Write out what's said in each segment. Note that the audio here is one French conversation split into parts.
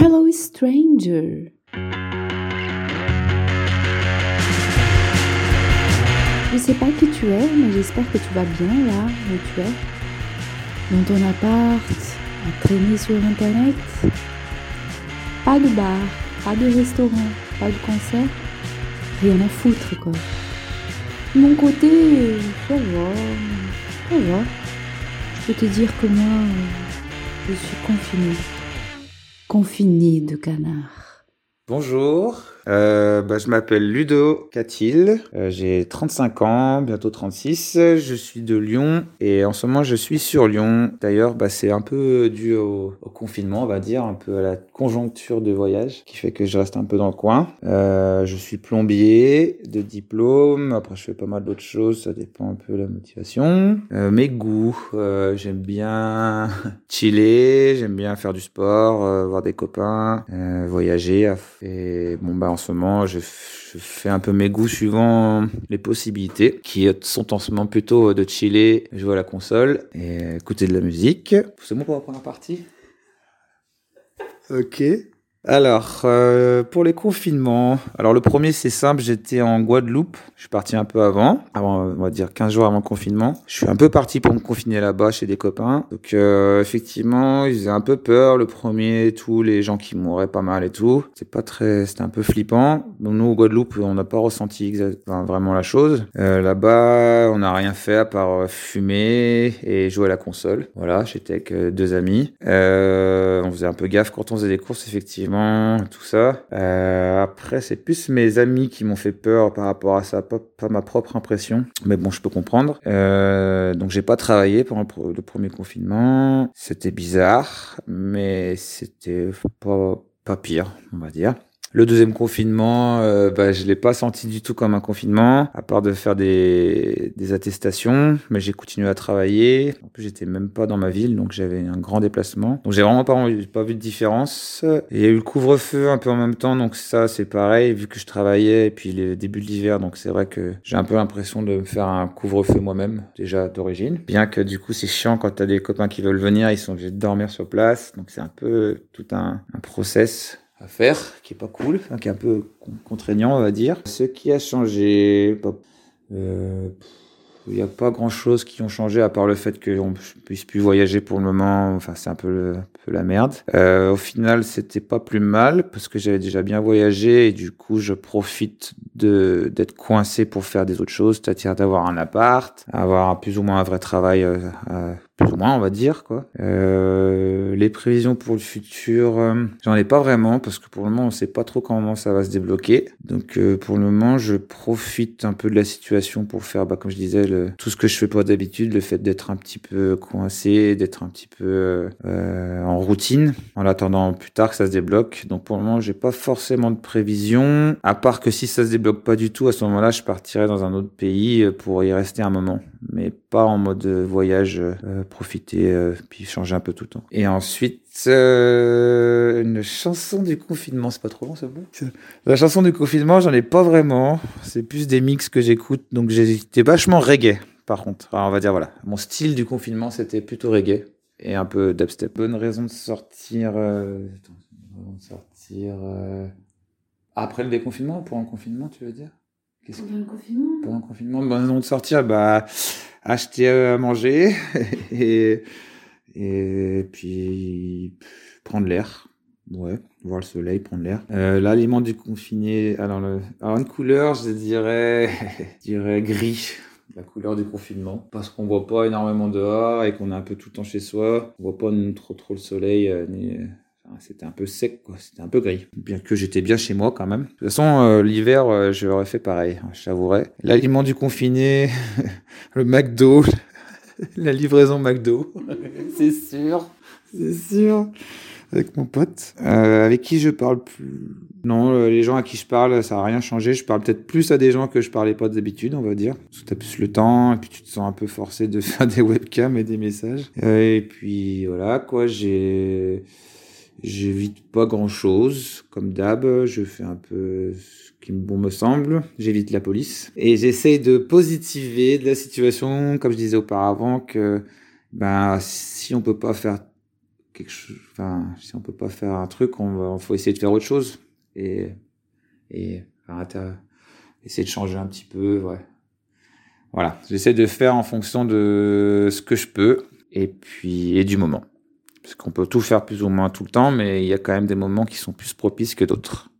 Hello stranger. Je sais pas qui tu es, mais j'espère que tu vas bien là où tu es. Dans ton appart, à traîner sur internet. Pas de bar, pas de restaurant, pas de concert. Rien à foutre quoi. De mon côté, ça va, ça va. Je peux te dire que moi, je suis confinée. Confinée de canard. Bonjour, euh, bah, je m'appelle Ludo Catil, euh, j'ai 35 ans, bientôt 36, je suis de Lyon et en ce moment je suis sur Lyon. D'ailleurs, bah, c'est un peu dû au, confinement, on va dire, un peu à la conjoncture de voyage qui fait que je reste un peu dans le coin. Euh, je suis plombier de diplôme, après je fais pas mal d'autres choses, ça dépend un peu de la motivation. Euh, mes goûts, euh, j'aime bien chiller, j'aime bien faire du sport, voir des copains, voyager bon bah ce moment, je, je, fais un peu mes goûts suivant les possibilités, qui sont en ce moment plutôt de chiller, jouer à la console et écouter de la musique. C'est bon pour la première partie? Ok. Alors, euh, pour les confinements, alors le premier c'est simple, j'étais en Guadeloupe, je suis parti un peu avant, avant on va dire 15 jours avant le confinement. Je suis un peu parti pour me confiner là-bas chez des copains. Donc euh, effectivement, ils faisaient un peu peur le premier, tous les gens qui mouraient pas mal et tout. C'est pas très, c'était un peu flippant. Donc nous au Guadeloupe, on n'a pas ressenti enfin, vraiment la chose. Euh, là-bas, on n'a rien fait à part fumer et jouer à la console. Voilà, j'étais avec deux amis. on faisait un peu gaffe quand on faisait des courses effectivement tout ça. Euh, après, c'est plus mes amis qui m'ont fait peur par rapport à ça, pas, ma propre impression. Mais bon, je peux comprendre. Euh, donc, j'ai pas travaillé pendant le premier confinement. C'était bizarre, mais c'était pas, pas pire, on va dire. Le deuxième confinement, euh, bah, je l'ai pas senti du tout comme un confinement, à part de faire des, des attestations, mais j'ai continué à travailler. En plus, j'étais même pas dans ma ville, donc j'avais un grand déplacement. Donc j'ai vraiment pas, pas vu de différence. Il y a eu le couvre-feu un peu en même temps, donc ça c'est pareil, vu que je travaillais, et puis le début de l'hiver, donc c'est vrai que j'ai un peu l'impression de me faire un couvre-feu moi-même, déjà d'origine. Bien que du coup c'est chiant quand t'as des copains qui veulent venir, ils sont obligés de dormir sur place, donc c'est un peu tout un, un process à faire, qui est pas cool, qui est un peu contraignant, on va dire. Ce qui a changé, euh, il n'y a pas grand chose qui ont changé à part le fait qu'on puisse plus voyager pour le moment. Enfin, c'est un peu, peu la merde. Euh, au final, c'était pas plus mal parce que j'avais déjà bien voyagé et du coup, je profite de d'être coincé pour faire des autres choses, c'est-à-dire d'avoir un appart, avoir plus ou moins un vrai travail euh, plus ou moins, on va dire quoi. Euh, les prévisions pour le futur, euh, j'en ai pas vraiment parce que pour le moment, on sait pas trop comment ça va se débloquer. Donc euh, pour le moment, je profite un peu de la situation pour faire, bah, comme je disais, le, tout ce que je fais pas d'habitude, le fait d'être un petit peu coincé, d'être un petit peu euh, en routine, en attendant plus tard que ça se débloque. Donc pour le moment, j'ai pas forcément de prévisions, à part que si ça se débloque pas du tout, à ce moment-là, je partirai dans un autre pays pour y rester un moment, mais pas en mode voyage profiter, euh, puis changer un peu tout le temps. Et ensuite, euh, une chanson du confinement, c'est pas trop long, c'est bon La chanson du confinement, j'en ai pas vraiment. C'est plus des mix que j'écoute, donc j'étais vachement reggae, par contre. Alors, on va dire, voilà, mon style du confinement, c'était plutôt reggae et un peu dubstep. Bonne raison de sortir... Euh... de sortir... Euh... Après le déconfinement, pour un confinement, tu veux dire? Pendant le confinement Pendant le confinement, raison de sortir, bah acheter à manger et, et puis prendre l'air. Ouais, voir le soleil, prendre l'air. Euh, L'aliment du confiné, alors, le, alors une couleur, je dirais, je dirais gris, la couleur du confinement, parce qu'on voit pas énormément dehors et qu'on est un peu tout le temps chez soi. On voit pas trop trop le soleil euh, ni c'était un peu sec, quoi. C'était un peu gris. Bien que j'étais bien chez moi quand même. De toute façon, euh, l'hiver, euh, j'aurais fait pareil, j'avouerais. L'aliment du confiné, le McDo, la livraison McDo. c'est sûr, c'est sûr. Avec mon pote, euh, avec qui je parle plus? Non, euh, les gens à qui je parle, ça a rien changé. Je parle peut-être plus à des gens que je parlais pas d'habitude, on va dire. Parce que t'as plus le temps, et puis tu te sens un peu forcé de faire des webcams et des messages. et puis voilà, quoi, j'ai J'évite pas grand chose, comme d'hab, je fais un peu ce qui bon me semble, j'évite la police. Et j'essaye de positiver de la situation, comme je disais auparavant, que ben, si on peut pas faire quelque chose, enfin, si on peut pas faire un truc, on va, faut essayer de faire autre chose et et essayer de changer un petit peu, ouais. Voilà, j'essaie de faire en fonction de ce que je peux et puis et du moment. Parce qu'on peut tout faire plus ou moins tout le temps, mais il y a quand même des moments qui sont plus propices que d'autres.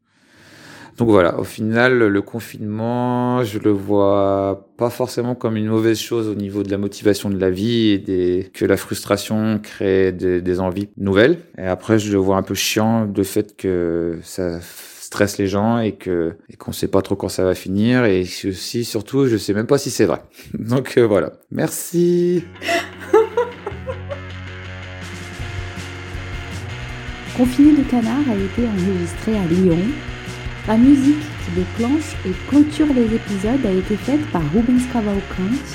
Donc voilà, au final, le confinement, je le vois pas forcément comme une mauvaise chose au niveau de la motivation de la vie et que la frustration crée des, des envies nouvelles. Et après, je le vois un peu chiant de fait que ça stresse les gens et que et qu'on sait pas trop quand ça va finir et aussi surtout je sais même pas si c'est vrai. Donc euh, voilà. Merci. Confiné de canard a été enregistré à Lyon. La musique qui déclenche et clôture les épisodes a été faite par Rubens Cavalcante,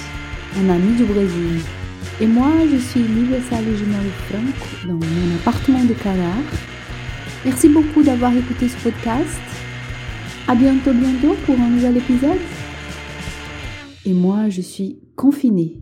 un ami du Brésil. Et moi, je suis Livia Salles Franco dans mon appartement de canard Merci beaucoup d'avoir écouté ce podcast. À bientôt, bientôt pour un nouvel épisode. Et moi, je suis confinée.